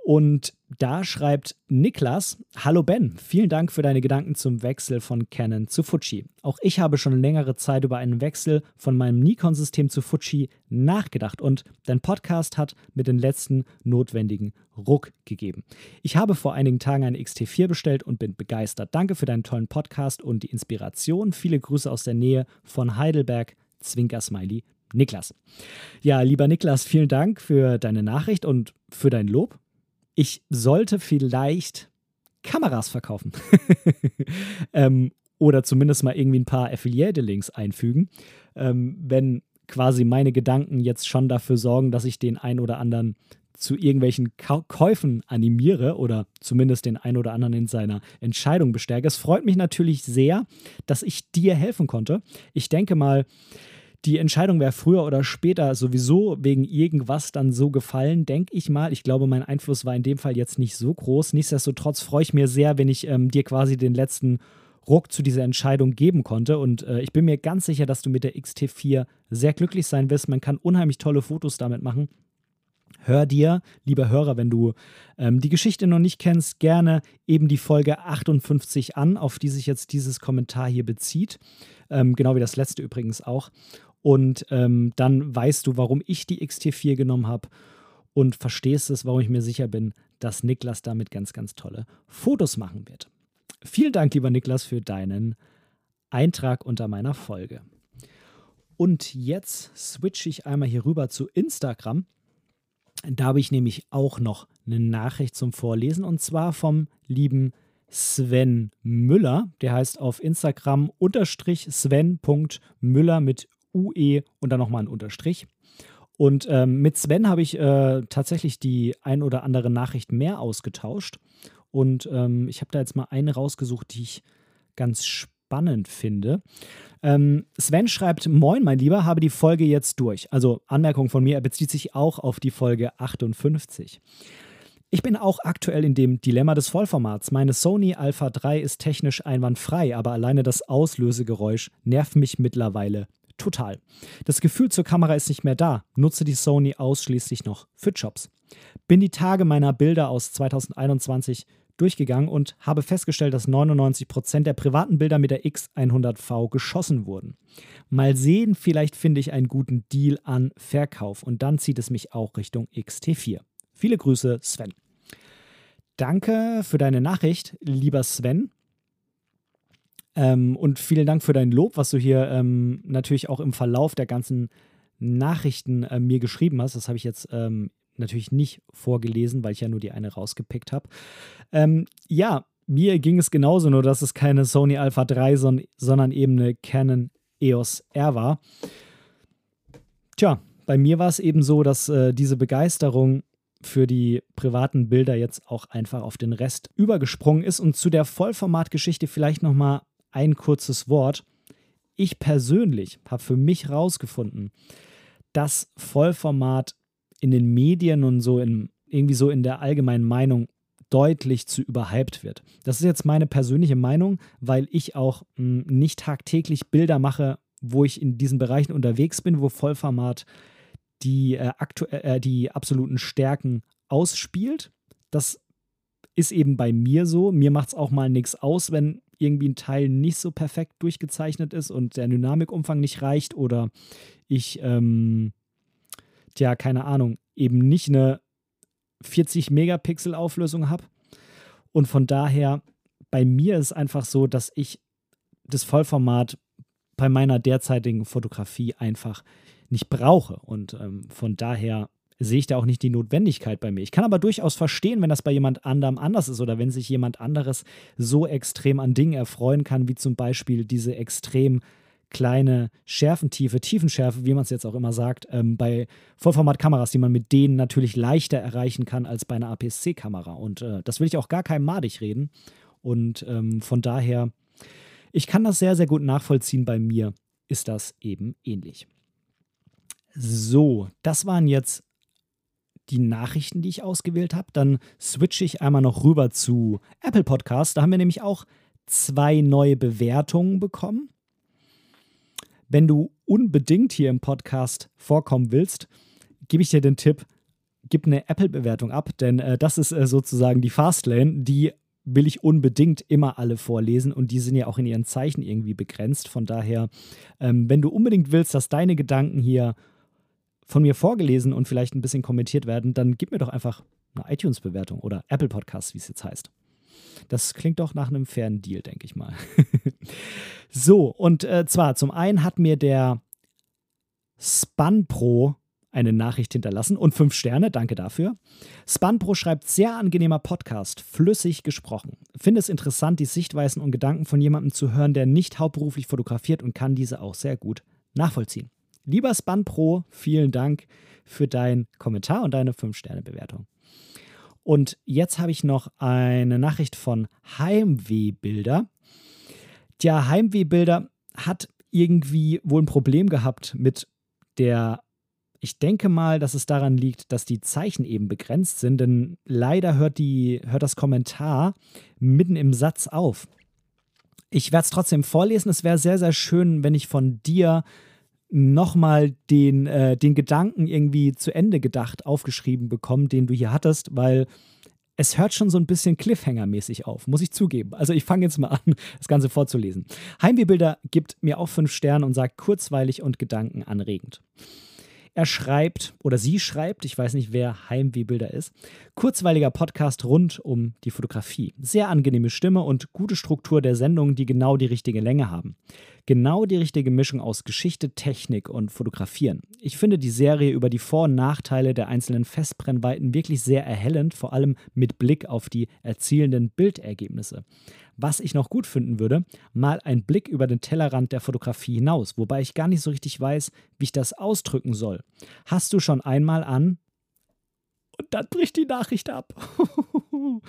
Und da schreibt Niklas, Hallo Ben, vielen Dank für deine Gedanken zum Wechsel von Canon zu Fuji. Auch ich habe schon längere Zeit über einen Wechsel von meinem Nikon-System zu Fuji nachgedacht und dein Podcast hat mit den letzten notwendigen Ruck gegeben. Ich habe vor einigen Tagen eine XT4 bestellt und bin begeistert. Danke für deinen tollen Podcast und die Inspiration. Viele Grüße aus der Nähe von Heidelberg. Zwinker Smiley Niklas. Ja, lieber Niklas, vielen Dank für deine Nachricht und für dein Lob ich sollte vielleicht Kameras verkaufen. <laughs> ähm, oder zumindest mal irgendwie ein paar Affiliate-Links einfügen. Ähm, wenn quasi meine Gedanken jetzt schon dafür sorgen, dass ich den ein oder anderen zu irgendwelchen Käufen animiere oder zumindest den ein oder anderen in seiner Entscheidung bestärke. Es freut mich natürlich sehr, dass ich dir helfen konnte. Ich denke mal, die Entscheidung wäre früher oder später sowieso wegen irgendwas dann so gefallen, denke ich mal. Ich glaube, mein Einfluss war in dem Fall jetzt nicht so groß. Nichtsdestotrotz freue ich mir sehr, wenn ich ähm, dir quasi den letzten Ruck zu dieser Entscheidung geben konnte. Und äh, ich bin mir ganz sicher, dass du mit der XT4 sehr glücklich sein wirst. Man kann unheimlich tolle Fotos damit machen. Hör dir, lieber Hörer, wenn du ähm, die Geschichte noch nicht kennst, gerne eben die Folge 58 an, auf die sich jetzt dieses Kommentar hier bezieht. Ähm, genau wie das letzte übrigens auch. Und ähm, dann weißt du, warum ich die XT4 genommen habe und verstehst es, warum ich mir sicher bin, dass Niklas damit ganz, ganz tolle Fotos machen wird. Vielen Dank, lieber Niklas, für deinen Eintrag unter meiner Folge. Und jetzt switche ich einmal hier rüber zu Instagram. Da habe ich nämlich auch noch eine Nachricht zum Vorlesen und zwar vom lieben Sven Müller. Der heißt auf Instagram unterstrich Sven.müller mit UE und dann nochmal ein Unterstrich. Und ähm, mit Sven habe ich äh, tatsächlich die ein oder andere Nachricht mehr ausgetauscht. Und ähm, ich habe da jetzt mal eine rausgesucht, die ich ganz spannend finde. Ähm, Sven schreibt: Moin, mein Lieber, habe die Folge jetzt durch. Also Anmerkung von mir, er bezieht sich auch auf die Folge 58. Ich bin auch aktuell in dem Dilemma des Vollformats. Meine Sony Alpha 3 ist technisch einwandfrei, aber alleine das Auslösegeräusch nervt mich mittlerweile total. Das Gefühl zur Kamera ist nicht mehr da. Nutze die Sony ausschließlich noch für Jobs. Bin die Tage meiner Bilder aus 2021 durchgegangen und habe festgestellt, dass 99% der privaten Bilder mit der X100V geschossen wurden. Mal sehen, vielleicht finde ich einen guten Deal an Verkauf und dann zieht es mich auch Richtung XT4. Viele Grüße, Sven. Danke für deine Nachricht, lieber Sven. Ähm, und vielen Dank für dein Lob, was du hier ähm, natürlich auch im Verlauf der ganzen Nachrichten äh, mir geschrieben hast. Das habe ich jetzt ähm, natürlich nicht vorgelesen, weil ich ja nur die eine rausgepickt habe. Ähm, ja, mir ging es genauso, nur dass es keine Sony Alpha 3, son sondern eben eine Canon EOS R war. Tja, bei mir war es eben so, dass äh, diese Begeisterung für die privaten Bilder jetzt auch einfach auf den Rest übergesprungen ist. Und zu der Vollformatgeschichte vielleicht nochmal ein kurzes Wort. Ich persönlich habe für mich herausgefunden, dass Vollformat in den Medien und so in, irgendwie so in der allgemeinen Meinung deutlich zu überhyped wird. Das ist jetzt meine persönliche Meinung, weil ich auch mh, hm, nicht tagtäglich Bilder mache, wo ich in diesen Bereichen unterwegs bin, wo Vollformat die, äh, äh, die absoluten Stärken ausspielt. Das ist eben bei mir so. Mir macht es auch mal nichts aus, wenn irgendwie ein Teil nicht so perfekt durchgezeichnet ist und der Dynamikumfang nicht reicht oder ich ähm, tja, keine Ahnung, eben nicht eine 40 Megapixel Auflösung habe. Und von daher, bei mir ist einfach so, dass ich das Vollformat bei meiner derzeitigen Fotografie einfach nicht brauche. Und ähm, von daher sehe ich da auch nicht die Notwendigkeit bei mir. Ich kann aber durchaus verstehen, wenn das bei jemand anderem anders ist oder wenn sich jemand anderes so extrem an Dingen erfreuen kann, wie zum Beispiel diese extrem kleine Schärfentiefe, Tiefenschärfe, wie man es jetzt auch immer sagt, ähm, bei Vollformatkameras, die man mit denen natürlich leichter erreichen kann als bei einer APS-C-Kamera. Und äh, das will ich auch gar keinem madig reden. Und ähm, von daher, ich kann das sehr, sehr gut nachvollziehen. Bei mir ist das eben ähnlich. So, das waren jetzt die Nachrichten, die ich ausgewählt habe. Dann switche ich einmal noch rüber zu Apple Podcast. Da haben wir nämlich auch zwei neue Bewertungen bekommen. Wenn du unbedingt hier im Podcast vorkommen willst, gebe ich dir den Tipp, gib eine Apple-Bewertung ab, denn äh, das ist äh, sozusagen die Fastlane, die will ich unbedingt immer alle vorlesen und die sind ja auch in ihren Zeichen irgendwie begrenzt. Von daher, ähm, wenn du unbedingt willst, dass deine Gedanken hier von mir vorgelesen und vielleicht ein bisschen kommentiert werden, dann gib mir doch einfach eine iTunes-Bewertung oder Apple Podcast, wie es jetzt heißt. Das klingt doch nach einem fairen Deal, denke ich mal. <laughs> so, und äh, zwar zum einen hat mir der Spun Pro eine Nachricht hinterlassen und fünf Sterne, danke dafür. Spanpro schreibt sehr angenehmer Podcast, flüssig gesprochen. Finde es interessant, die Sichtweisen und Gedanken von jemandem zu hören, der nicht hauptberuflich fotografiert und kann diese auch sehr gut nachvollziehen. Lieber Spanpro, vielen Dank für deinen Kommentar und deine 5-Sterne-Bewertung. Und jetzt habe ich noch eine Nachricht von Heimwehbilder. Der Heimwehbilder hat irgendwie wohl ein Problem gehabt mit der ich denke mal, dass es daran liegt, dass die Zeichen eben begrenzt sind, denn leider hört, die, hört das Kommentar mitten im Satz auf. Ich werde es trotzdem vorlesen. Es wäre sehr, sehr schön, wenn ich von dir nochmal den, äh, den Gedanken irgendwie zu Ende gedacht aufgeschrieben bekommen, den du hier hattest, weil es hört schon so ein bisschen Cliffhanger-mäßig auf, muss ich zugeben. Also ich fange jetzt mal an, das Ganze vorzulesen. Heimwehbilder gibt mir auch fünf Sterne und sagt kurzweilig und gedankenanregend. Er schreibt oder sie schreibt, ich weiß nicht, wer Heimwehbilder ist, kurzweiliger Podcast rund um die Fotografie. Sehr angenehme Stimme und gute Struktur der Sendung, die genau die richtige Länge haben. Genau die richtige Mischung aus Geschichte, Technik und Fotografieren. Ich finde die Serie über die Vor- und Nachteile der einzelnen Festbrennweiten wirklich sehr erhellend, vor allem mit Blick auf die erzielenden Bildergebnisse. Was ich noch gut finden würde, mal ein Blick über den Tellerrand der Fotografie hinaus, wobei ich gar nicht so richtig weiß, wie ich das ausdrücken soll. Hast du schon einmal an und dann bricht die Nachricht ab. <laughs>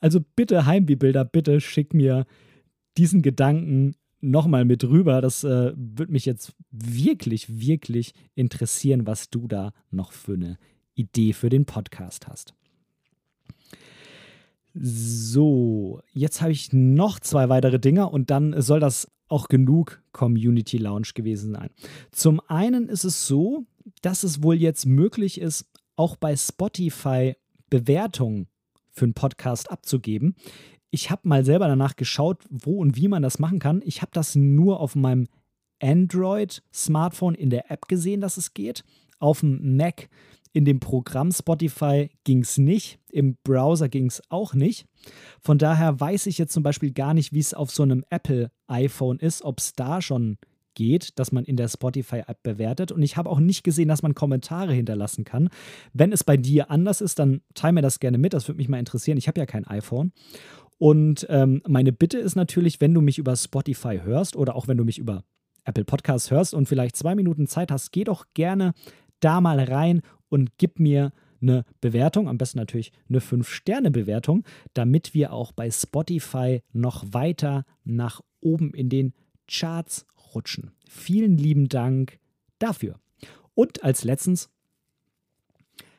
also bitte Heimwehbilder, bitte schick mir diesen Gedanken nochmal mit rüber. Das äh, würde mich jetzt wirklich, wirklich interessieren, was du da noch für eine Idee für den Podcast hast. So, jetzt habe ich noch zwei weitere Dinge und dann soll das auch genug Community Lounge gewesen sein. Zum einen ist es so, dass es wohl jetzt möglich ist, auch bei Spotify Bewertungen für einen Podcast abzugeben. Ich habe mal selber danach geschaut, wo und wie man das machen kann. Ich habe das nur auf meinem Android-Smartphone in der App gesehen, dass es geht. Auf dem Mac in dem Programm Spotify ging es nicht, im Browser ging es auch nicht. Von daher weiß ich jetzt zum Beispiel gar nicht, wie es auf so einem Apple-iPhone ist, ob es da schon geht, dass man in der Spotify-App bewertet. Und ich habe auch nicht gesehen, dass man Kommentare hinterlassen kann. Wenn es bei dir anders ist, dann teile mir das gerne mit. Das würde mich mal interessieren. Ich habe ja kein iPhone. Und ähm, meine Bitte ist natürlich, wenn du mich über Spotify hörst oder auch wenn du mich über Apple Podcasts hörst und vielleicht zwei Minuten Zeit hast, geh doch gerne da mal rein und gib mir eine Bewertung, am besten natürlich eine 5-Sterne-Bewertung, damit wir auch bei Spotify noch weiter nach oben in den Charts rutschen. Vielen lieben Dank dafür. Und als letztens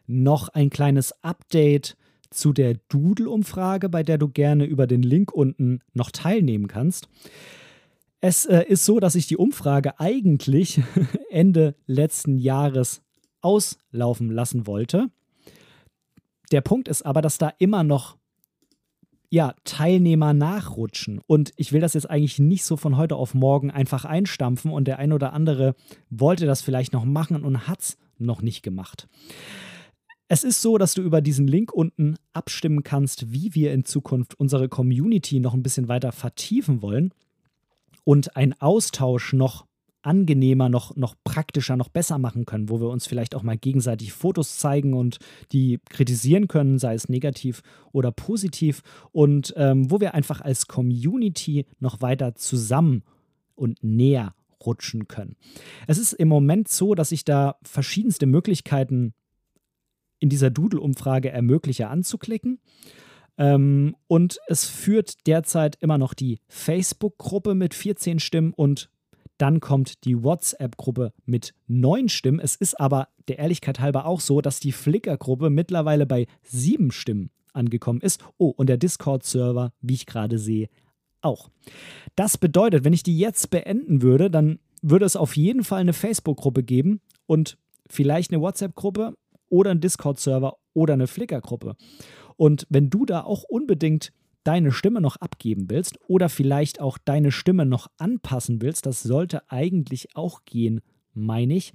noch ein kleines Update zu der Doodle-Umfrage, bei der du gerne über den Link unten noch teilnehmen kannst. Es äh, ist so, dass ich die Umfrage eigentlich <laughs> Ende letzten Jahres auslaufen lassen wollte. Der Punkt ist aber, dass da immer noch ja, Teilnehmer nachrutschen. Und ich will das jetzt eigentlich nicht so von heute auf morgen einfach einstampfen und der ein oder andere wollte das vielleicht noch machen und hat es noch nicht gemacht. Es ist so, dass du über diesen Link unten abstimmen kannst, wie wir in Zukunft unsere Community noch ein bisschen weiter vertiefen wollen und ein Austausch noch angenehmer, noch, noch praktischer, noch besser machen können, wo wir uns vielleicht auch mal gegenseitig Fotos zeigen und die kritisieren können, sei es negativ oder positiv, und ähm, wo wir einfach als Community noch weiter zusammen und näher rutschen können. Es ist im Moment so, dass ich da verschiedenste Möglichkeiten in dieser Doodle-Umfrage ermögliche anzuklicken. Ähm, und es führt derzeit immer noch die Facebook-Gruppe mit 14 Stimmen und dann kommt die WhatsApp-Gruppe mit neun Stimmen. Es ist aber der Ehrlichkeit halber auch so, dass die Flickr-Gruppe mittlerweile bei sieben Stimmen angekommen ist. Oh, und der Discord-Server, wie ich gerade sehe, auch. Das bedeutet, wenn ich die jetzt beenden würde, dann würde es auf jeden Fall eine Facebook-Gruppe geben und vielleicht eine WhatsApp-Gruppe oder einen Discord-Server oder eine Flickr-Gruppe. Und wenn du da auch unbedingt deine Stimme noch abgeben willst oder vielleicht auch deine Stimme noch anpassen willst, das sollte eigentlich auch gehen, meine ich.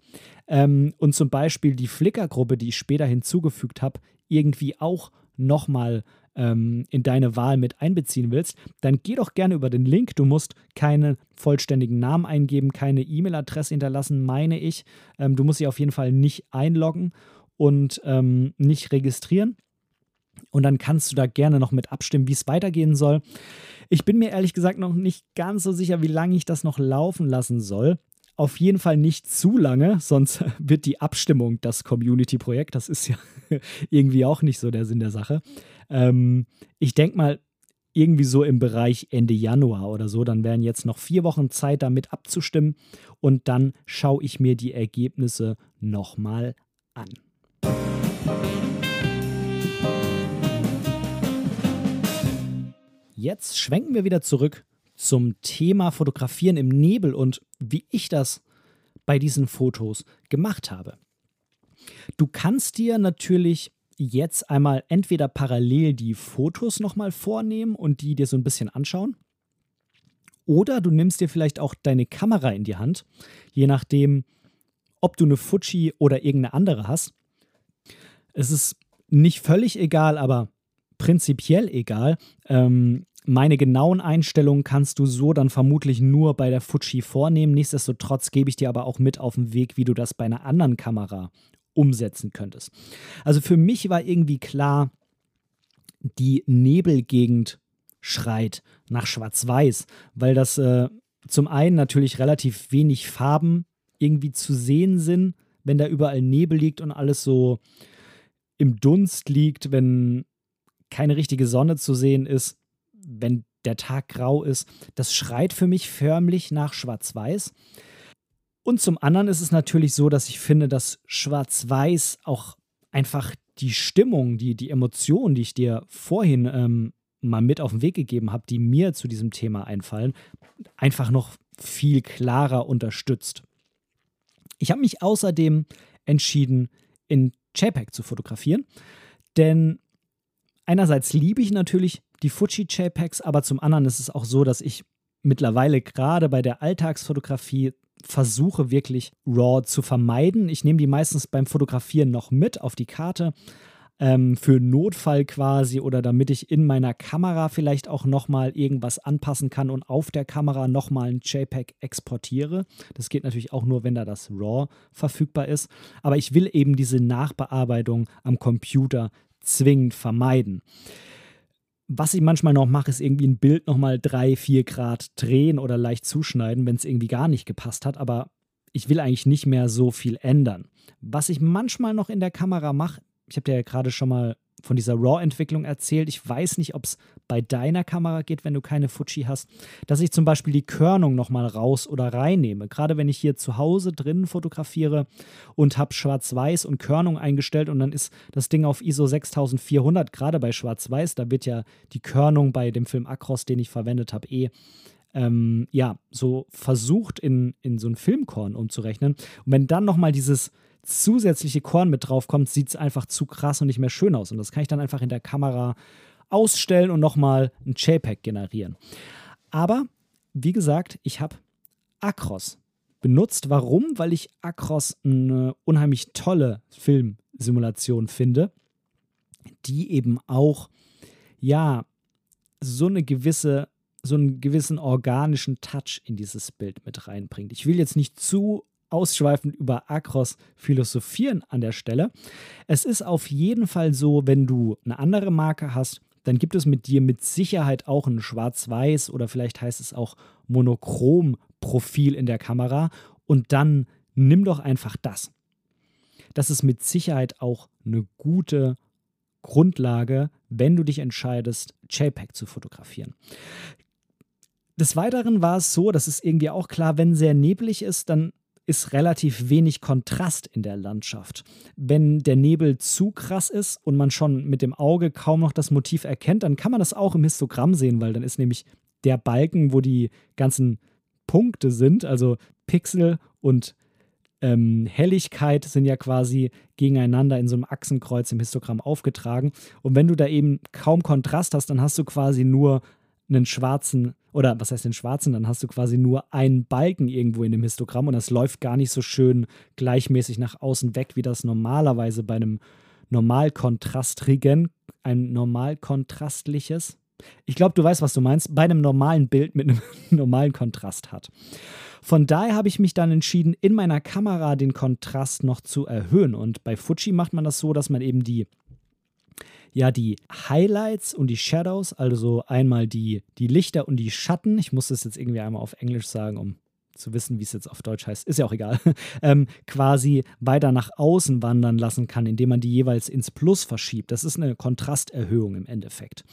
Ähm, und zum Beispiel die Flickr-Gruppe, die ich später hinzugefügt habe, irgendwie auch nochmal ähm, in deine Wahl mit einbeziehen willst, dann geh doch gerne über den Link. Du musst keine vollständigen Namen eingeben, keine E-Mail-Adresse hinterlassen, meine ich. Ähm, du musst sie auf jeden Fall nicht einloggen und ähm, nicht registrieren. Und dann kannst du da gerne noch mit abstimmen, wie es weitergehen soll. Ich bin mir ehrlich gesagt noch nicht ganz so sicher, wie lange ich das noch laufen lassen soll. Auf jeden Fall nicht zu lange, sonst <laughs> wird die Abstimmung das Community-Projekt. Das ist ja <laughs> irgendwie auch nicht so der Sinn der Sache. Ähm, ich denke mal, irgendwie so im Bereich Ende Januar oder so. Dann wären jetzt noch vier Wochen Zeit, damit abzustimmen. Und dann schaue ich mir die Ergebnisse nochmal an. Jetzt schwenken wir wieder zurück zum Thema Fotografieren im Nebel und wie ich das bei diesen Fotos gemacht habe. Du kannst dir natürlich jetzt einmal entweder parallel die Fotos nochmal vornehmen und die dir so ein bisschen anschauen. Oder du nimmst dir vielleicht auch deine Kamera in die Hand, je nachdem, ob du eine Fuji oder irgendeine andere hast. Es ist nicht völlig egal, aber prinzipiell egal. Ähm, meine genauen Einstellungen kannst du so dann vermutlich nur bei der Fuji vornehmen. Nichtsdestotrotz gebe ich dir aber auch mit auf den Weg, wie du das bei einer anderen Kamera umsetzen könntest. Also für mich war irgendwie klar, die Nebelgegend schreit nach Schwarz-Weiß, weil das äh, zum einen natürlich relativ wenig Farben irgendwie zu sehen sind, wenn da überall Nebel liegt und alles so im Dunst liegt, wenn keine richtige Sonne zu sehen ist wenn der Tag grau ist, das schreit für mich förmlich nach Schwarz-Weiß. Und zum anderen ist es natürlich so, dass ich finde, dass Schwarz-Weiß auch einfach die Stimmung, die, die Emotionen, die ich dir vorhin ähm, mal mit auf den Weg gegeben habe, die mir zu diesem Thema einfallen, einfach noch viel klarer unterstützt. Ich habe mich außerdem entschieden, in JPEG zu fotografieren, denn einerseits liebe ich natürlich die Fuji JPEGs, aber zum anderen ist es auch so, dass ich mittlerweile gerade bei der Alltagsfotografie versuche wirklich RAW zu vermeiden. Ich nehme die meistens beim Fotografieren noch mit auf die Karte, ähm, für Notfall quasi oder damit ich in meiner Kamera vielleicht auch nochmal irgendwas anpassen kann und auf der Kamera nochmal ein JPEG exportiere. Das geht natürlich auch nur, wenn da das RAW verfügbar ist. Aber ich will eben diese Nachbearbeitung am Computer zwingend vermeiden. Was ich manchmal noch mache, ist irgendwie ein Bild nochmal drei, vier Grad drehen oder leicht zuschneiden, wenn es irgendwie gar nicht gepasst hat. Aber ich will eigentlich nicht mehr so viel ändern. Was ich manchmal noch in der Kamera mache, ich habe dir ja gerade schon mal von dieser RAW-Entwicklung erzählt. Ich weiß nicht, ob es bei deiner Kamera geht, wenn du keine Fuji hast, dass ich zum Beispiel die Körnung nochmal raus oder reinnehme. Gerade wenn ich hier zu Hause drinnen fotografiere und habe Schwarz-Weiß und Körnung eingestellt und dann ist das Ding auf ISO 6400, gerade bei Schwarz-Weiß, da wird ja die Körnung bei dem Film Acros, den ich verwendet habe, eh ähm, ja, so versucht in, in so ein Filmkorn umzurechnen. Und wenn dann nochmal dieses zusätzliche Korn mit drauf kommt, sieht es einfach zu krass und nicht mehr schön aus. Und das kann ich dann einfach in der Kamera ausstellen und nochmal ein JPEG generieren. Aber wie gesagt, ich habe Acros benutzt. Warum? Weil ich Acros eine unheimlich tolle Filmsimulation finde, die eben auch, ja, so eine gewisse so einen gewissen organischen Touch in dieses Bild mit reinbringt. Ich will jetzt nicht zu ausschweifend über Akros philosophieren an der Stelle. Es ist auf jeden Fall so, wenn du eine andere Marke hast, dann gibt es mit dir mit Sicherheit auch ein Schwarz-Weiß oder vielleicht heißt es auch Monochrom-Profil in der Kamera und dann nimm doch einfach das. Das ist mit Sicherheit auch eine gute Grundlage, wenn du dich entscheidest, JPEG zu fotografieren. Des Weiteren war es so, das ist irgendwie auch klar, wenn sehr neblig ist, dann ist relativ wenig Kontrast in der Landschaft. Wenn der Nebel zu krass ist und man schon mit dem Auge kaum noch das Motiv erkennt, dann kann man das auch im Histogramm sehen, weil dann ist nämlich der Balken, wo die ganzen Punkte sind, also Pixel und ähm, Helligkeit sind ja quasi gegeneinander in so einem Achsenkreuz im Histogramm aufgetragen. Und wenn du da eben kaum Kontrast hast, dann hast du quasi nur einen schwarzen, oder was heißt den schwarzen, dann hast du quasi nur einen Balken irgendwo in dem Histogramm und das läuft gar nicht so schön gleichmäßig nach außen weg, wie das normalerweise bei einem normalkontrastrigen, ein normalkontrastliches, ich glaube, du weißt, was du meinst, bei einem normalen Bild mit einem <laughs> normalen Kontrast hat. Von daher habe ich mich dann entschieden, in meiner Kamera den Kontrast noch zu erhöhen. Und bei Fuji macht man das so, dass man eben die ja die Highlights und die Shadows, also einmal die, die Lichter und die Schatten. Ich muss das jetzt irgendwie einmal auf Englisch sagen, um zu wissen, wie es jetzt auf Deutsch heißt, ist ja auch egal, <laughs> ähm, quasi weiter nach außen wandern lassen kann, indem man die jeweils ins Plus verschiebt. Das ist eine Kontrasterhöhung im Endeffekt.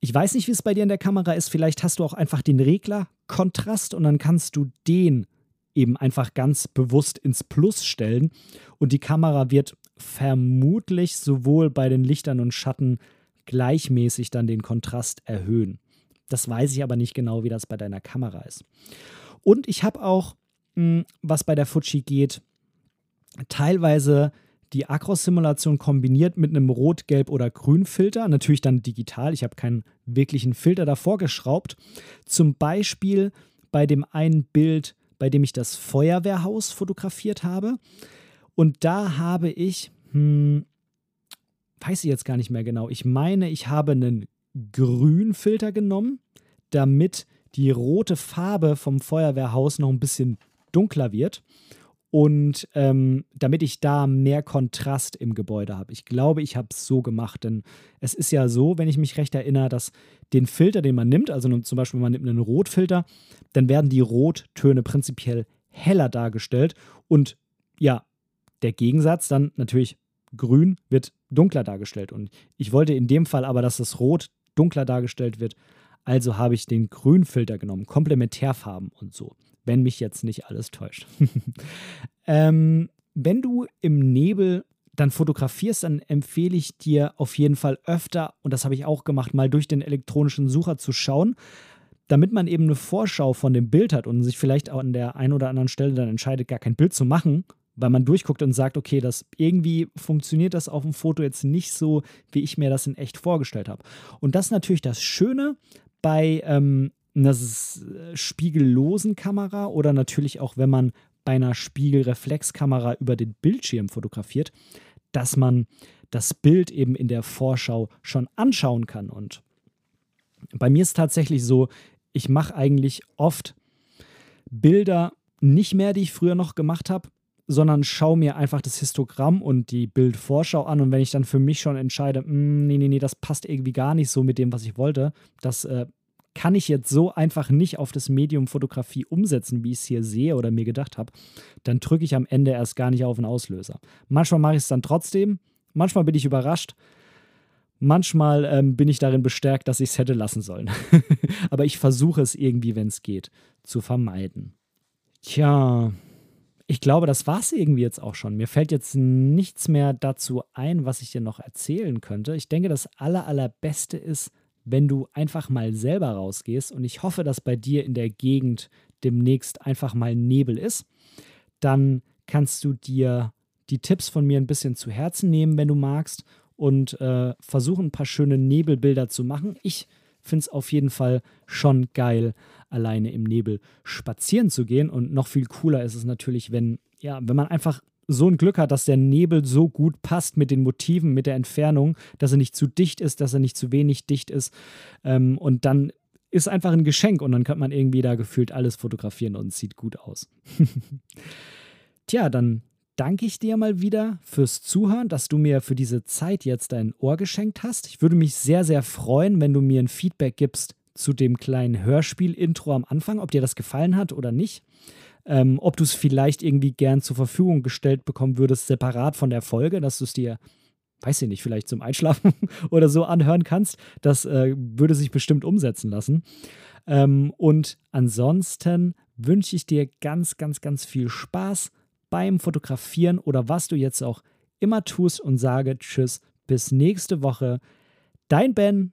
Ich weiß nicht, wie es bei dir in der Kamera ist. Vielleicht hast du auch einfach den Regler Kontrast und dann kannst du den eben einfach ganz bewusst ins Plus stellen und die Kamera wird vermutlich sowohl bei den Lichtern und Schatten gleichmäßig dann den Kontrast erhöhen. Das weiß ich aber nicht genau, wie das bei deiner Kamera ist. Und ich habe auch, hm, was bei der Fuji geht, teilweise die Acros-Simulation kombiniert mit einem Rot-, Gelb- oder Grün-Filter. Natürlich dann digital. Ich habe keinen wirklichen Filter davor geschraubt. Zum Beispiel bei dem einen Bild, bei dem ich das Feuerwehrhaus fotografiert habe. Und da habe ich, hm, weiß ich jetzt gar nicht mehr genau, ich meine, ich habe einen Grünfilter genommen, damit die rote Farbe vom Feuerwehrhaus noch ein bisschen dunkler wird und ähm, damit ich da mehr Kontrast im Gebäude habe. Ich glaube, ich habe es so gemacht, denn es ist ja so, wenn ich mich recht erinnere, dass den Filter, den man nimmt, also zum Beispiel man nimmt einen Rotfilter, dann werden die Rottöne prinzipiell heller dargestellt und ja, der Gegensatz dann natürlich grün wird dunkler dargestellt. Und ich wollte in dem Fall aber, dass das Rot dunkler dargestellt wird. Also habe ich den Grünfilter genommen, Komplementärfarben und so, wenn mich jetzt nicht alles täuscht. <laughs> ähm, wenn du im Nebel dann fotografierst, dann empfehle ich dir auf jeden Fall öfter, und das habe ich auch gemacht, mal durch den elektronischen Sucher zu schauen, damit man eben eine Vorschau von dem Bild hat und sich vielleicht auch an der einen oder anderen Stelle dann entscheidet, gar kein Bild zu machen, weil man durchguckt und sagt, okay, das irgendwie funktioniert das auf dem Foto jetzt nicht so, wie ich mir das in echt vorgestellt habe. Und das ist natürlich das Schöne bei ähm, einer äh, spiegellosen Kamera oder natürlich auch, wenn man bei einer Spiegelreflexkamera über den Bildschirm fotografiert, dass man das Bild eben in der Vorschau schon anschauen kann. Und bei mir ist tatsächlich so, ich mache eigentlich oft Bilder nicht mehr, die ich früher noch gemacht habe, sondern schaue mir einfach das Histogramm und die Bildvorschau an. Und wenn ich dann für mich schon entscheide, mm, nee, nee, nee, das passt irgendwie gar nicht so mit dem, was ich wollte, das äh, kann ich jetzt so einfach nicht auf das Medium Fotografie umsetzen, wie ich es hier sehe oder mir gedacht habe, dann drücke ich am Ende erst gar nicht auf den Auslöser. Manchmal mache ich es dann trotzdem, manchmal bin ich überrascht, manchmal ähm, bin ich darin bestärkt, dass ich es hätte lassen sollen. <laughs> Aber ich versuche es irgendwie, wenn es geht, zu vermeiden. Tja, ich glaube, das war es irgendwie jetzt auch schon. Mir fällt jetzt nichts mehr dazu ein, was ich dir noch erzählen könnte. Ich denke, das aller, allerbeste ist, wenn du einfach mal selber rausgehst und ich hoffe, dass bei dir in der Gegend demnächst einfach mal Nebel ist, dann kannst du dir die Tipps von mir ein bisschen zu Herzen nehmen, wenn du magst und äh, versuchen, ein paar schöne Nebelbilder zu machen. Ich finde es auf jeden Fall schon geil, alleine im Nebel spazieren zu gehen. Und noch viel cooler ist es natürlich, wenn, ja, wenn man einfach so ein Glück hat, dass der Nebel so gut passt mit den Motiven, mit der Entfernung, dass er nicht zu dicht ist, dass er nicht zu wenig dicht ist. Ähm, und dann ist einfach ein Geschenk und dann kann man irgendwie da gefühlt alles fotografieren und sieht gut aus. <laughs> Tja, dann danke ich dir mal wieder fürs Zuhören, dass du mir für diese Zeit jetzt dein Ohr geschenkt hast. Ich würde mich sehr, sehr freuen, wenn du mir ein Feedback gibst zu dem kleinen Hörspiel-Intro am Anfang, ob dir das gefallen hat oder nicht ähm, ob du es vielleicht irgendwie gern zur Verfügung gestellt bekommen würdest, separat von der Folge, dass du es dir, weiß ich nicht, vielleicht zum Einschlafen <laughs> oder so anhören kannst. Das äh, würde sich bestimmt umsetzen lassen. Ähm, und ansonsten wünsche ich dir ganz, ganz, ganz viel Spaß beim Fotografieren oder was du jetzt auch immer tust und sage Tschüss, bis nächste Woche. Dein Ben.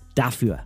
dafür.